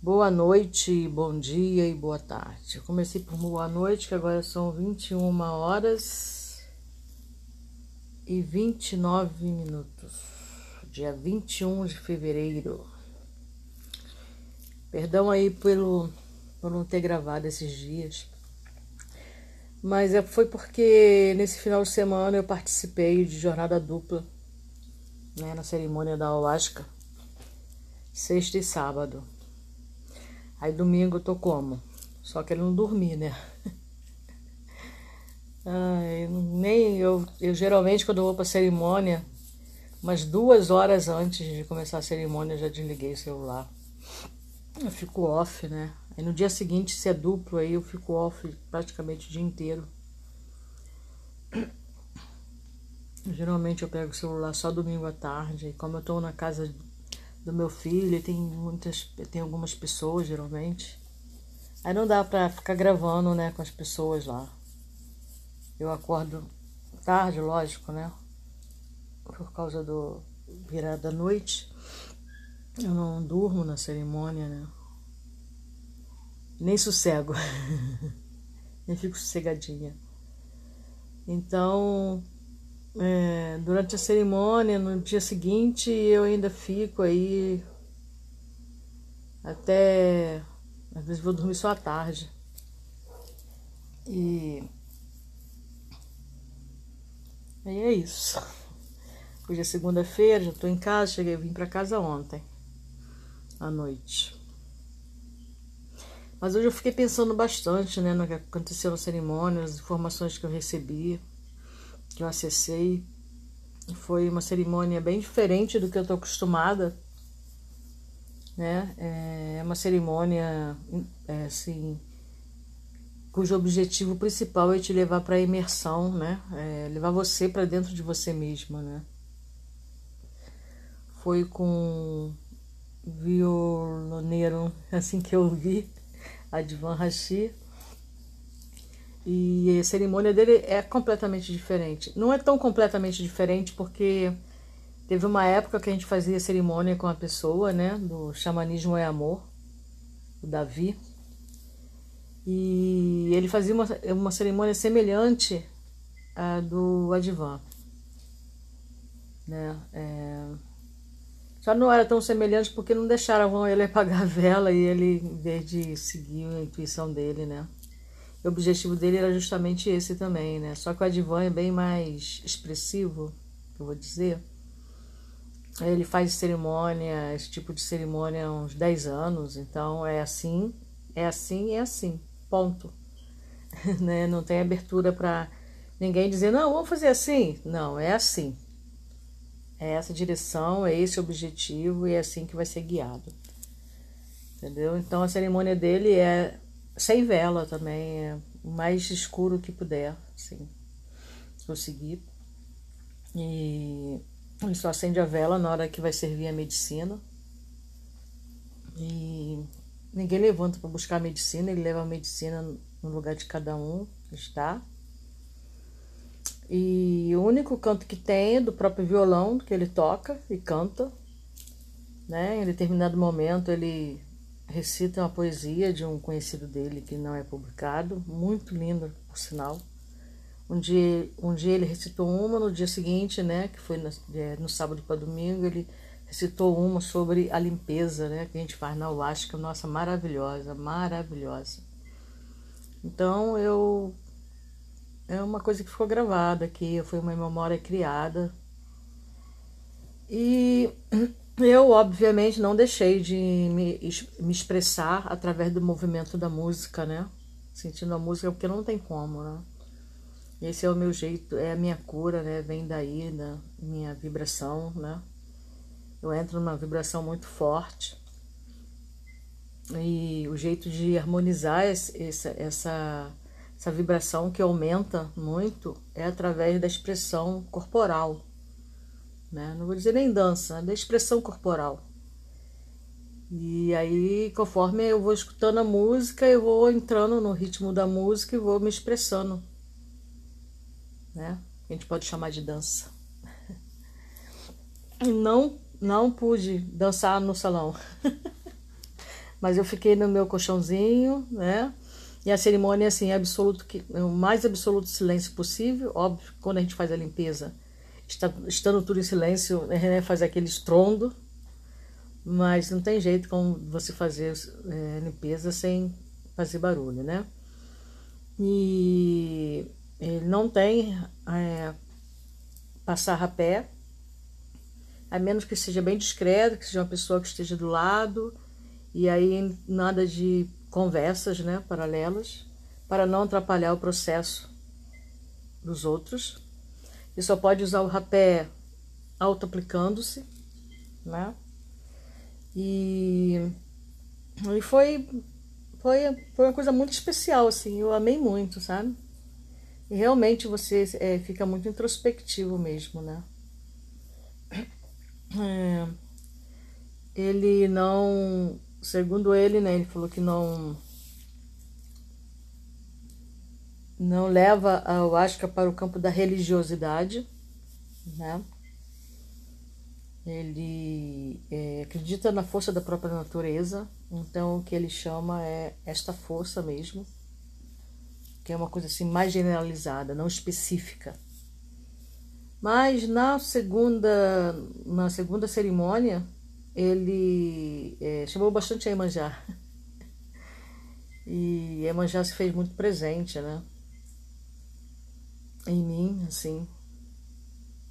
Boa noite, bom dia e boa tarde. Eu comecei por boa noite, que agora são 21 horas e 29 minutos. Dia 21 de fevereiro. Perdão aí pelo por não ter gravado esses dias. Mas é, foi porque nesse final de semana eu participei de jornada dupla né, na cerimônia da Ayahuasca, sexta e sábado. Aí domingo eu tô como? Só que ele não dormi, né? Ai, nem eu, eu geralmente quando eu vou pra cerimônia, umas duas horas antes de começar a cerimônia eu já desliguei o celular. Eu fico off, né? Aí no dia seguinte, se é duplo, aí eu fico off praticamente o dia inteiro. Geralmente eu pego o celular só domingo à tarde, e como eu tô na casa do meu filho, tem muitas, tem algumas pessoas geralmente. Aí não dá pra ficar gravando, né, com as pessoas lá. Eu acordo tarde, lógico, né? Por causa do virada da noite. Eu não durmo na cerimônia, né? Nem sossego. Nem fico sossegadinha. Então, é, durante a cerimônia, no dia seguinte, eu ainda fico aí até. Às vezes vou dormir só à tarde. E. Aí é isso. Hoje é segunda-feira, já tô em casa, cheguei, vim para casa ontem, à noite. Mas hoje eu fiquei pensando bastante, né, no que aconteceu na cerimônia, as informações que eu recebi que eu acessei. Foi uma cerimônia bem diferente do que eu estou acostumada, né? É uma cerimônia, é, assim, cujo objetivo principal é te levar para a imersão, né? É levar você para dentro de você mesma, né? Foi com violoneiro, assim que eu vi, Advan Rashi e a cerimônia dele é completamente diferente. Não é tão completamente diferente porque teve uma época que a gente fazia cerimônia com a pessoa, né? Do Xamanismo é Amor, o Davi. E ele fazia uma, uma cerimônia semelhante à do Advan. Né? É... Só não era tão semelhante porque não deixaram ele apagar a vela e ele, em vez de seguir a intuição dele, né? O objetivo dele era justamente esse também, né? Só que o Advan é bem mais expressivo, eu vou dizer. Ele faz cerimônia, esse tipo de cerimônia há uns 10 anos, então é assim, é assim, é assim, ponto. né? Não tem abertura para ninguém dizer, não, vamos fazer assim. Não, é assim. É essa direção, é esse objetivo e é assim que vai ser guiado. Entendeu? Então a cerimônia dele é sem vela também, é o mais escuro que puder, sim. Conseguir. E ele só acende a vela na hora que vai servir a medicina. E ninguém levanta para buscar a medicina, ele leva a medicina no lugar de cada um está. E o único canto que tem é do próprio violão que ele toca e canta. Né? Em determinado momento ele recita uma poesia de um conhecido dele que não é publicado, muito linda, por sinal. Um dia, um dia ele recitou uma, no dia seguinte, né, que foi no, é, no sábado para domingo, ele recitou uma sobre a limpeza, né, que a gente faz na Uasca, nossa, maravilhosa, maravilhosa. Então, eu é uma coisa que ficou gravada aqui, foi uma memória criada. E eu, obviamente, não deixei de me, me expressar através do movimento da música, né? Sentindo a música, porque não tem como, né? Esse é o meu jeito, é a minha cura, né? Vem daí, da minha vibração, né? Eu entro numa vibração muito forte. E o jeito de harmonizar essa, essa, essa vibração que aumenta muito é através da expressão corporal né? Não vou dizer nem dança, da expressão corporal. E aí, conforme eu vou escutando a música, eu vou entrando no ritmo da música e vou me expressando. Né? A gente pode chamar de dança. Não, não pude dançar no salão. Mas eu fiquei no meu colchãozinho, né? E a cerimônia, assim, é absoluto, o mais absoluto silêncio possível. Óbvio, quando a gente faz a limpeza, estando tudo em silêncio, né, faz aquele estrondo. Mas não tem jeito como você fazer é, limpeza sem fazer barulho, né? E ele não tem é, passar rapé, a menos que seja bem discreto, que seja uma pessoa que esteja do lado, e aí nada de conversas né, paralelas, para não atrapalhar o processo dos outros. E só pode usar o rapé auto-aplicando-se, né? E, e foi, foi, foi uma coisa muito especial, assim, eu amei muito, sabe? E realmente você é, fica muito introspectivo mesmo, né? É, ele não, segundo ele, né, ele falou que não não leva a Ayahuasca para o campo da religiosidade, né? Ele é, acredita na força da própria natureza, então o que ele chama é esta força mesmo, que é uma coisa assim mais generalizada, não específica. Mas na segunda, na segunda cerimônia, ele é, chamou bastante a Emanjá. E Emanjá se fez muito presente, né? Em mim, assim,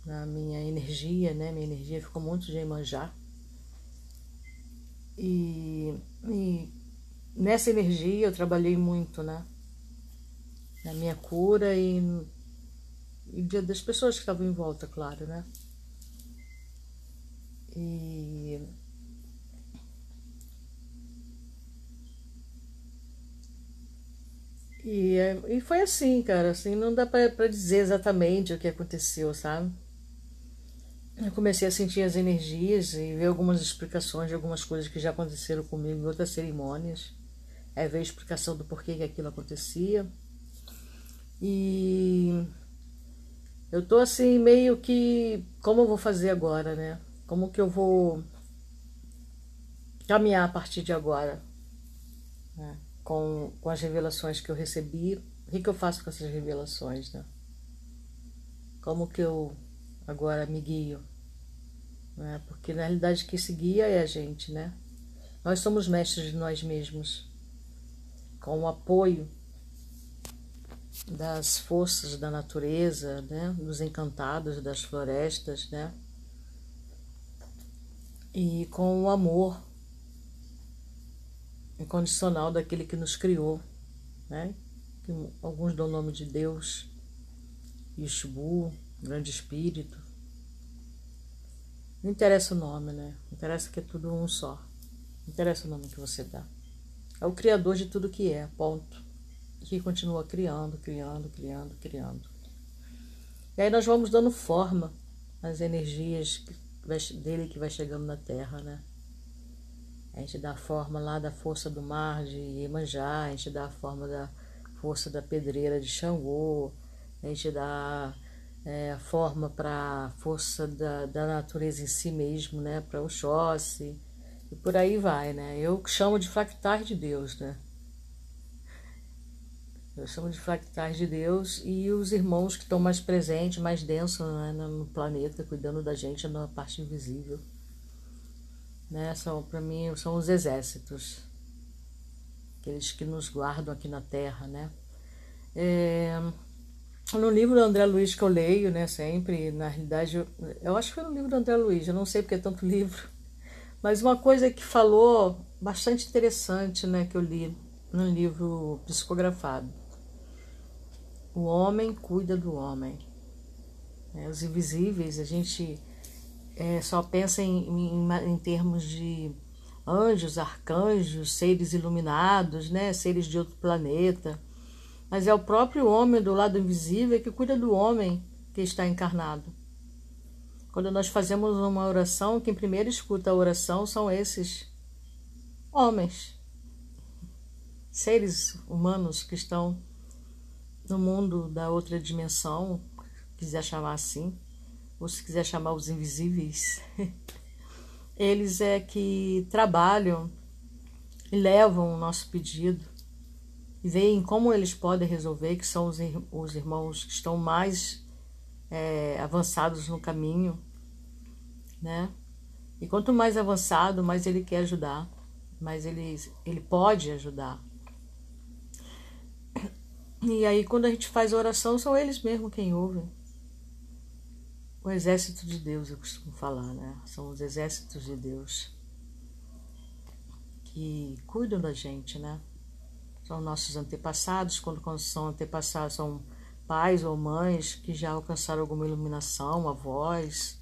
na minha energia, né? Minha energia ficou muito de Emanjá. E, e nessa energia eu trabalhei muito, né? Na minha cura e, e das pessoas que estavam em volta, claro, né? E E, e foi assim, cara, assim, não dá para dizer exatamente o que aconteceu, sabe? Eu comecei a sentir as energias e ver algumas explicações de algumas coisas que já aconteceram comigo em outras cerimônias. Aí veio a explicação do porquê que aquilo acontecia. E eu tô assim, meio que. Como eu vou fazer agora, né? Como que eu vou caminhar a partir de agora? Né? Com, com as revelações que eu recebi, o que, que eu faço com essas revelações, né? Como que eu agora me guio? Né? Porque na realidade que se guia é a gente, né? Nós somos mestres de nós mesmos, com o apoio das forças da natureza, né? dos encantados, das florestas, né? E com o amor incondicional daquele que nos criou, né? Que alguns dão o nome de Deus, Yeshua, Grande Espírito. Não interessa o nome, né? Interessa que é tudo um só. Não interessa o nome que você dá. É o Criador de tudo que é, ponto. Que continua criando, criando, criando, criando. E aí nós vamos dando forma às energias dele que vai chegando na Terra, né? A gente dá a forma lá da força do mar de Iemanjá, a gente dá a forma da força da pedreira de Xangô, a gente dá é, a forma para a força da, da natureza em si mesmo, né? Para o Xóssi, e por aí vai, né? Eu chamo de fractais de Deus, né? Eu chamo de fractais de Deus e os irmãos que estão mais presentes, mais densos né, no planeta, cuidando da gente na parte invisível né? São para mim são os exércitos, aqueles que nos guardam aqui na Terra, né? É, no livro do André Luiz que eu leio, né, sempre, na realidade, eu, eu acho que foi no livro do André Luiz, eu não sei porque é tanto livro, mas uma coisa que falou bastante interessante, né, que eu li no livro psicografado. O homem cuida do homem. É, os invisíveis, a gente é, só pensa em, em, em termos de anjos, arcanjos, seres iluminados, né, seres de outro planeta. Mas é o próprio homem do lado invisível que cuida do homem que está encarnado. Quando nós fazemos uma oração, quem primeiro escuta a oração são esses homens, seres humanos que estão no mundo da outra dimensão, quiser chamar assim ou se quiser chamar os invisíveis, eles é que trabalham e levam o nosso pedido e veem como eles podem resolver, que são os, os irmãos que estão mais é, avançados no caminho, né? E quanto mais avançado, mais ele quer ajudar, mais ele, ele pode ajudar. E aí, quando a gente faz oração, são eles mesmos quem ouvem. O exército de Deus, eu costumo falar, né? São os exércitos de Deus que cuidam da gente, né? São nossos antepassados, quando, são antepassados, são pais ou mães que já alcançaram alguma iluminação, avós,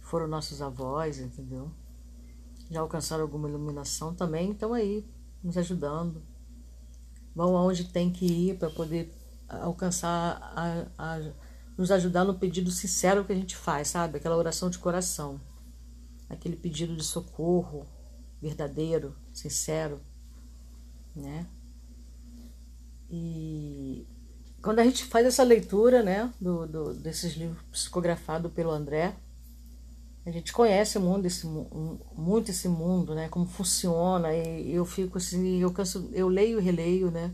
foram nossos avós, entendeu? Já alcançaram alguma iluminação também, estão aí, nos ajudando. Vão aonde tem que ir para poder alcançar, a, a, nos ajudar no pedido sincero que a gente faz, sabe? Aquela oração de coração, aquele pedido de socorro verdadeiro, sincero, né? E quando a gente faz essa leitura, né, do, do desses livros psicografados pelo André, a gente conhece mundo, esse, muito esse mundo, né? Como funciona. E eu fico assim, eu canso, eu leio e releio, né?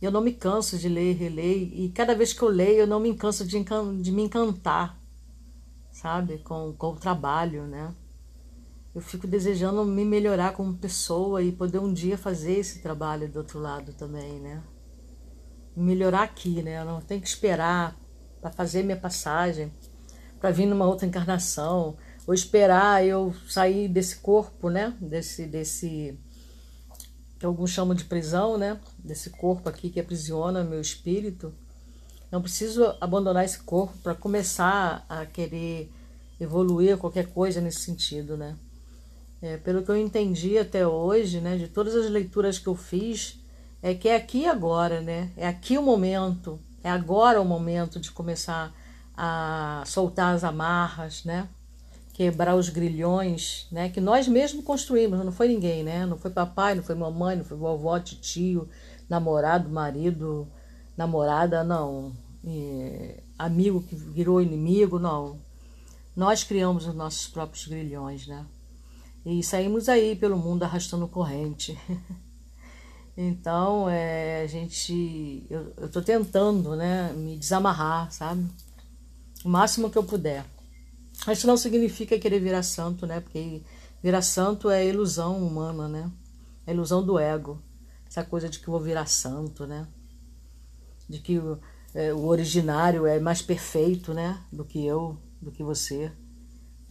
Eu não me canso de ler e releio. E cada vez que eu leio, eu não me canso de, de me encantar, sabe? Com, com o trabalho, né? Eu fico desejando me melhorar como pessoa e poder um dia fazer esse trabalho do outro lado também, né? Melhorar aqui, né? Eu não tenho que esperar para fazer minha passagem, para vir numa outra encarnação ou esperar eu sair desse corpo, né? Desse, desse que alguns chamam de prisão, né? Desse corpo aqui que aprisiona meu espírito. Não preciso abandonar esse corpo para começar a querer evoluir qualquer coisa nesse sentido, né? É, pelo que eu entendi até hoje, né? De todas as leituras que eu fiz, é que é aqui agora, né? É aqui o momento, é agora o momento de começar a soltar as amarras, né? Quebrar os grilhões, né? Que nós mesmos construímos, não foi ninguém, né? Não foi papai, não foi mamãe, não foi vovó, tio, namorado, marido, namorada, não. E amigo que virou inimigo, não. Nós criamos os nossos próprios grilhões, né? E saímos aí pelo mundo arrastando corrente. então, é, a gente. Eu, eu tô tentando, né? Me desamarrar, sabe? O máximo que eu puder. Isso não significa querer virar santo, né? Porque virar santo é ilusão humana, né? É ilusão do ego. Essa coisa de que vou virar santo, né? De que o, é, o originário é mais perfeito, né? Do que eu, do que você.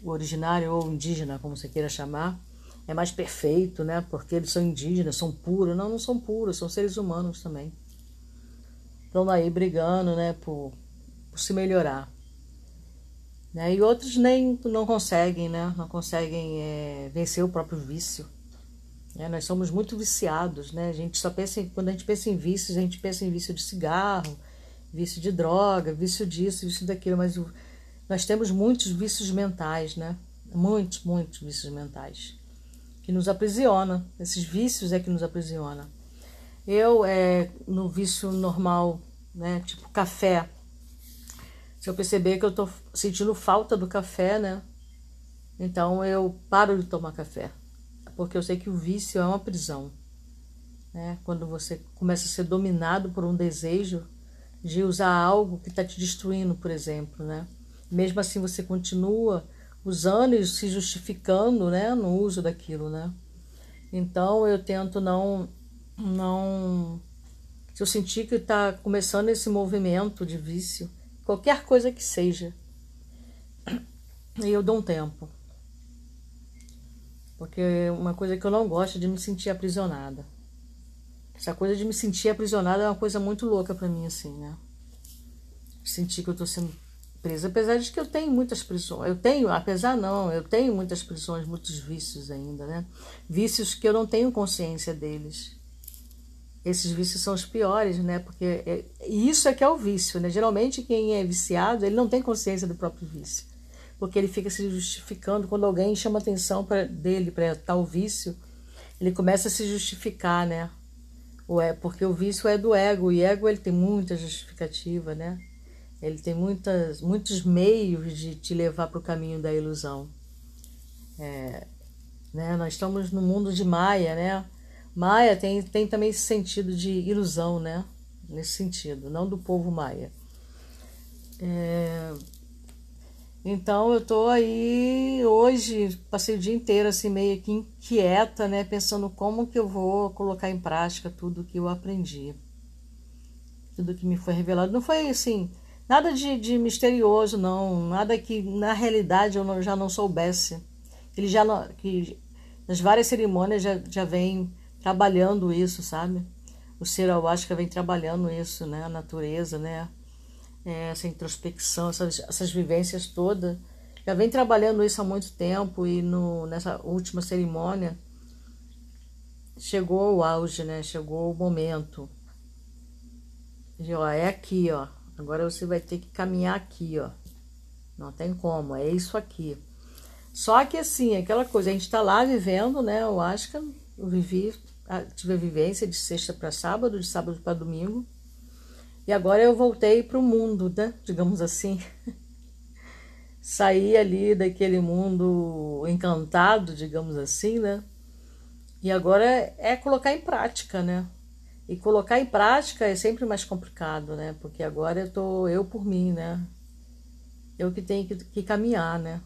O originário ou indígena, como você queira chamar, é mais perfeito, né? Porque eles são indígenas, são puros. Não, não são puros, são seres humanos também. Estão aí brigando, né? Por, por se melhorar. Né? E outros nem não conseguem, né? Não conseguem é, vencer o próprio vício. Né? Nós somos muito viciados, né? A gente só pensa em, quando a gente pensa em vícios, a gente pensa em vício de cigarro, vício de droga, vício disso, vício daquilo, mas o, nós temos muitos vícios mentais, né? Muitos, muitos vícios mentais que nos aprisiona. Esses vícios é que nos aprisiona. Eu, é, no vício normal, né, tipo café, se eu perceber que eu estou sentindo falta do café, né? Então eu paro de tomar café, porque eu sei que o vício é uma prisão. Né? Quando você começa a ser dominado por um desejo de usar algo que está te destruindo, por exemplo, né? Mesmo assim você continua usando e se justificando, né, no uso daquilo, né? Então eu tento não, não, se eu sentir que está começando esse movimento de vício, qualquer coisa que seja. E eu dou um tempo. Porque uma coisa que eu não gosto é de me sentir aprisionada. Essa coisa de me sentir aprisionada é uma coisa muito louca para mim, assim, né? Sentir que eu tô sendo presa, apesar de que eu tenho muitas prisões. Eu tenho, apesar não, eu tenho muitas prisões, muitos vícios ainda, né? Vícios que eu não tenho consciência deles esses vícios são os piores, né? Porque é, isso é que é o vício, né? Geralmente quem é viciado, ele não tem consciência do próprio vício. Porque ele fica se justificando quando alguém chama atenção para dele para tal vício, ele começa a se justificar, né? Ou é porque o vício é do ego, e ego ele tem muita justificativa, né? Ele tem muitas, muitos meios de te levar para o caminho da ilusão. É, né? Nós estamos no mundo de Maia, né? Maia tem, tem também esse sentido de ilusão, né? Nesse sentido, não do povo maia. É... Então eu tô aí hoje, passei o dia inteiro assim meio que inquieta, né, pensando como que eu vou colocar em prática tudo que eu aprendi. Tudo que me foi revelado. Não foi assim, nada de, de misterioso, não, nada que na realidade eu não, já não soubesse. Ele já que nas várias cerimônias já, já vem trabalhando isso, sabe? O ser ayahuasca vem trabalhando isso, né? A natureza, né? É, essa introspecção, essas, essas vivências todas. Já vem trabalhando isso há muito tempo e no, nessa última cerimônia chegou o auge, né? Chegou o momento. E, ó, é aqui, ó. Agora você vai ter que caminhar aqui, ó. Não tem como, é isso aqui. Só que assim, aquela coisa, a gente tá lá vivendo, né? Eu acho que eu vivi tive a vivência de sexta para sábado, de sábado para domingo. E agora eu voltei para o mundo, né? Digamos assim. Saí ali daquele mundo encantado, digamos assim, né? E agora é colocar em prática, né? E colocar em prática é sempre mais complicado, né? Porque agora eu tô eu por mim, né? Eu que tenho que, que caminhar, né?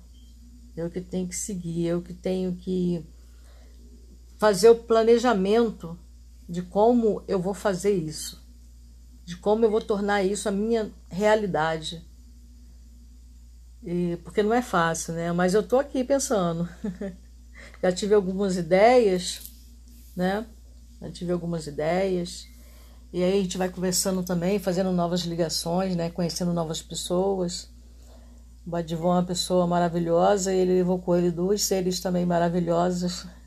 Eu que tenho que seguir, eu que tenho que fazer o planejamento de como eu vou fazer isso, de como eu vou tornar isso a minha realidade. E, porque não é fácil, né? Mas eu tô aqui pensando. Já tive algumas ideias, né? Já tive algumas ideias. E aí a gente vai conversando também, fazendo novas ligações, né? Conhecendo novas pessoas. O Badivon é uma pessoa maravilhosa e ele levou com ele duas seres também maravilhosos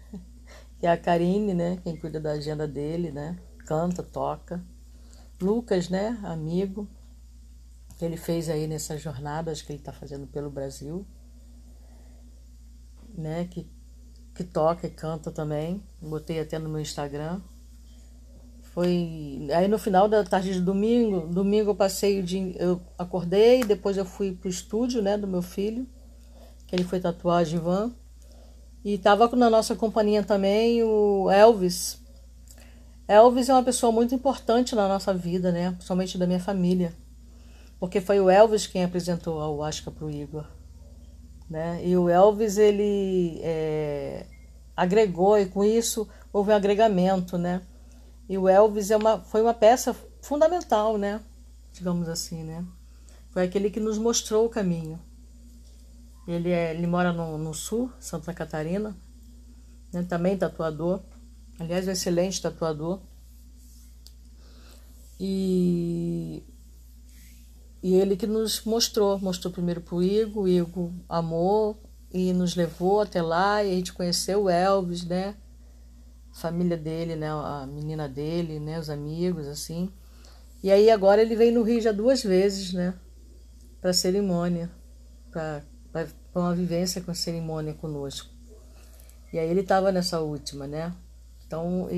é a Karine, né? Quem cuida da agenda dele, né? Canta, toca. Lucas, né? Amigo, que ele fez aí nessas jornadas que ele está fazendo pelo Brasil, né? Que, que toca e canta também. Botei até no meu Instagram. Foi aí no final da tarde de domingo, domingo eu passei o dia, eu acordei, depois eu fui pro estúdio, né, do meu filho, que ele foi tatuar a Givan. E estava na nossa companhia também o Elvis. Elvis é uma pessoa muito importante na nossa vida, né? Principalmente da minha família. Porque foi o Elvis quem apresentou a Huasca para o Igor. Né? E o Elvis, ele é, agregou, e com isso houve um agregamento, né? E o Elvis é uma, foi uma peça fundamental, né? Digamos assim, né? Foi aquele que nos mostrou o caminho. Ele, é, ele mora no, no sul, Santa Catarina, né? também tatuador. Aliás, um excelente tatuador. E, e ele que nos mostrou, mostrou primeiro para o Igor, o Igor amou e nos levou até lá e a gente conheceu o Elvis, né? Família dele, né? A menina dele, né? Os amigos, assim. E aí agora ele veio no Rio já duas vezes, né? Para cerimônia, para para uma vivência com cerimônia conosco. E aí ele estava nessa última, né? Então,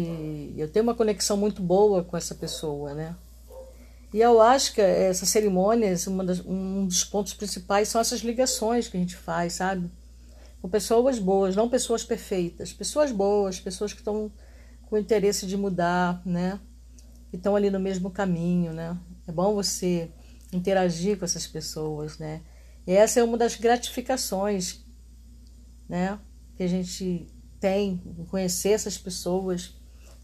eu tenho uma conexão muito boa com essa pessoa, né? E eu acho que essa cerimônia, um dos pontos principais são essas ligações que a gente faz, sabe? Com pessoas boas, não pessoas perfeitas. Pessoas boas, pessoas que estão com interesse de mudar, né? Que estão ali no mesmo caminho, né? É bom você interagir com essas pessoas, né? E essa é uma das gratificações, né, que a gente tem em conhecer essas pessoas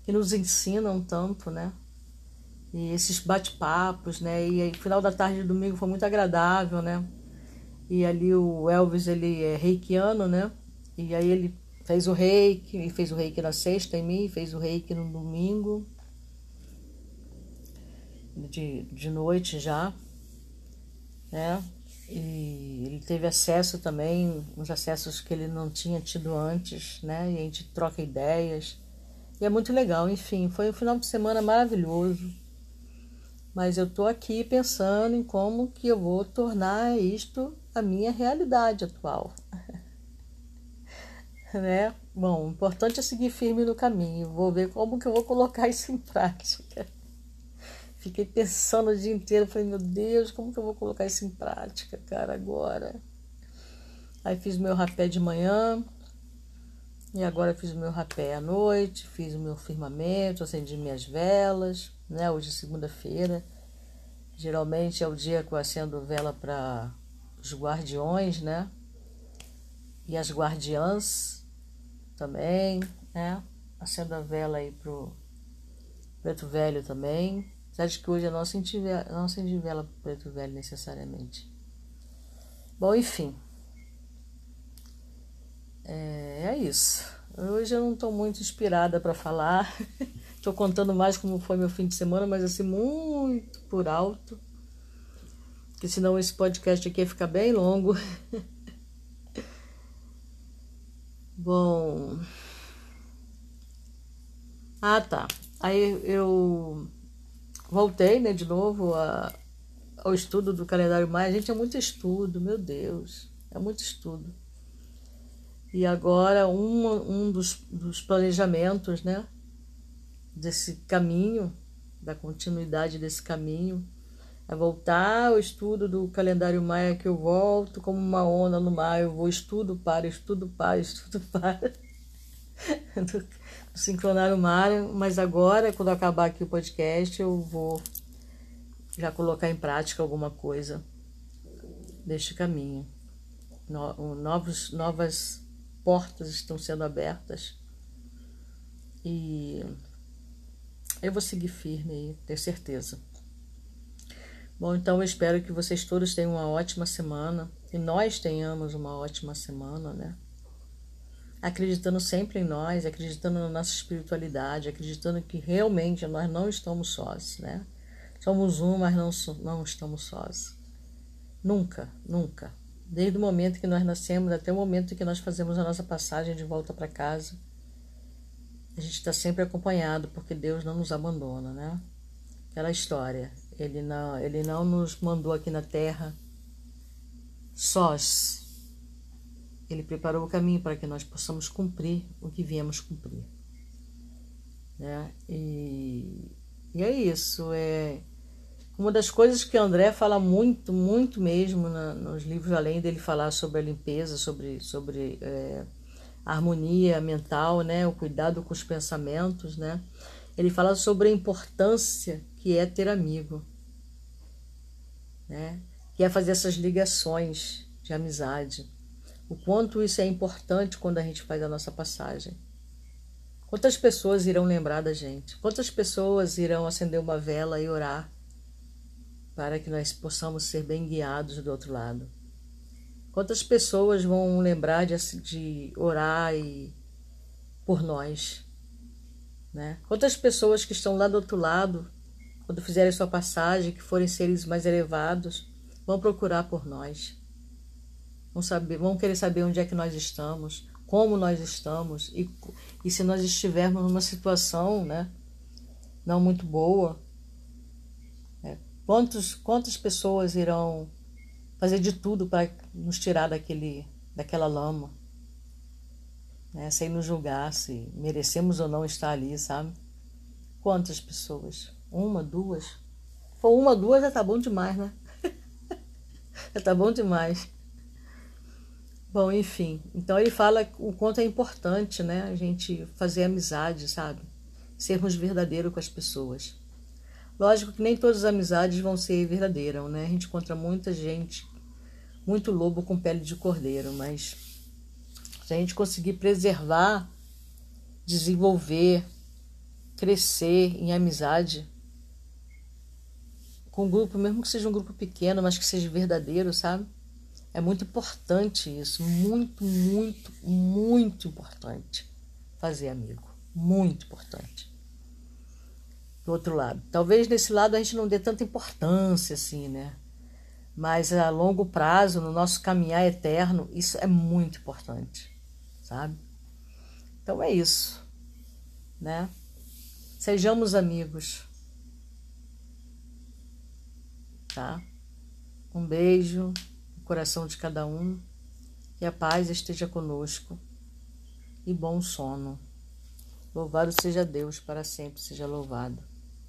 que nos ensinam tanto, né? E esses bate-papos, né? E aí, final da tarde de domingo foi muito agradável, né? E ali o Elvis, ele é reikiano, né? E aí ele fez o reiki, ele fez o reiki na sexta em mim, fez o reiki no domingo, de, de noite já, né? E teve acesso também, uns acessos que ele não tinha tido antes, né? E a gente troca ideias. E é muito legal, enfim, foi um final de semana maravilhoso. Mas eu tô aqui pensando em como que eu vou tornar isto a minha realidade atual. né? Bom, o importante é seguir firme no caminho. Vou ver como que eu vou colocar isso em prática. Fiquei pensando o dia inteiro, falei, meu Deus, como que eu vou colocar isso em prática, cara, agora? Aí fiz meu rapé de manhã, E agora fiz o meu rapé à noite, fiz o meu firmamento, acendi minhas velas, né? Hoje é segunda-feira. Geralmente é o dia que eu acendo vela para os guardiões, né? E as guardiãs também, né? Acendo a vela aí pro preto velho também. Que hoje não acendi, não acendi vela pro preto velho necessariamente. Bom, enfim. É, é isso. Hoje eu não estou muito inspirada para falar. Estou contando mais como foi meu fim de semana, mas assim, muito por alto. Porque senão esse podcast aqui ia ficar bem longo. Bom. Ah, tá. Aí eu voltei, né, de novo a, ao estudo do calendário maia. Gente, é muito estudo, meu Deus. É muito estudo. E agora um, um dos, dos planejamentos, né, desse caminho, da continuidade desse caminho, é voltar ao estudo do calendário maia que eu volto como uma onda no mar, eu vou estudo para, estudo para, estudo para. do, do sincronário mar, mas agora, quando acabar aqui o podcast, eu vou já colocar em prática alguma coisa deste caminho. No, novos, novas portas estão sendo abertas e eu vou seguir firme aí, ter certeza. Bom, então eu espero que vocês todos tenham uma ótima semana e nós tenhamos uma ótima semana, né? Acreditando sempre em nós, acreditando na nossa espiritualidade, acreditando que realmente nós não estamos sós, né? Somos um, mas não, não estamos sós. Nunca, nunca. Desde o momento que nós nascemos até o momento que nós fazemos a nossa passagem de volta para casa, a gente está sempre acompanhado, porque Deus não nos abandona, né? Aquela história. Ele não, ele não nos mandou aqui na terra sós. Ele preparou o caminho para que nós possamos cumprir o que viemos cumprir. Né? E, e é isso. É, uma das coisas que André fala muito, muito mesmo na, nos livros, além dele falar sobre a limpeza, sobre, sobre é, a harmonia mental, né, o cuidado com os pensamentos, né, ele fala sobre a importância que é ter amigo, né, que é fazer essas ligações de amizade. O quanto isso é importante quando a gente faz a nossa passagem. Quantas pessoas irão lembrar da gente? Quantas pessoas irão acender uma vela e orar? para que nós possamos ser bem guiados do outro lado. Quantas pessoas vão lembrar de, de orar e, por nós? Né? Quantas pessoas que estão lá do outro lado, quando fizerem sua passagem, que forem seres mais elevados, vão procurar por nós? Vão, saber, vão querer saber onde é que nós estamos, como nós estamos e, e se nós estivermos numa situação né, não muito boa, Quantos, quantas pessoas irão fazer de tudo para nos tirar daquele, daquela lama? Né? Sem nos julgar se merecemos ou não estar ali, sabe? Quantas pessoas? Uma, duas? For uma, duas já tá bom demais, né? já tá bom demais. Bom, enfim. Então ele fala o quanto é importante, né? A gente fazer amizade, sabe? Sermos verdadeiros com as pessoas. Lógico que nem todas as amizades vão ser verdadeiras, né? A gente encontra muita gente, muito lobo com pele de cordeiro, mas se a gente conseguir preservar, desenvolver, crescer em amizade com um grupo, mesmo que seja um grupo pequeno, mas que seja verdadeiro, sabe? É muito importante isso, muito, muito, muito importante fazer amigo, muito importante do outro lado. Talvez nesse lado a gente não dê tanta importância assim, né? Mas a longo prazo, no nosso caminhar eterno, isso é muito importante, sabe? Então é isso, né? Sejamos amigos, tá? Um beijo coração de cada um, que a paz esteja conosco e bom sono. Louvado seja Deus, para sempre seja louvado.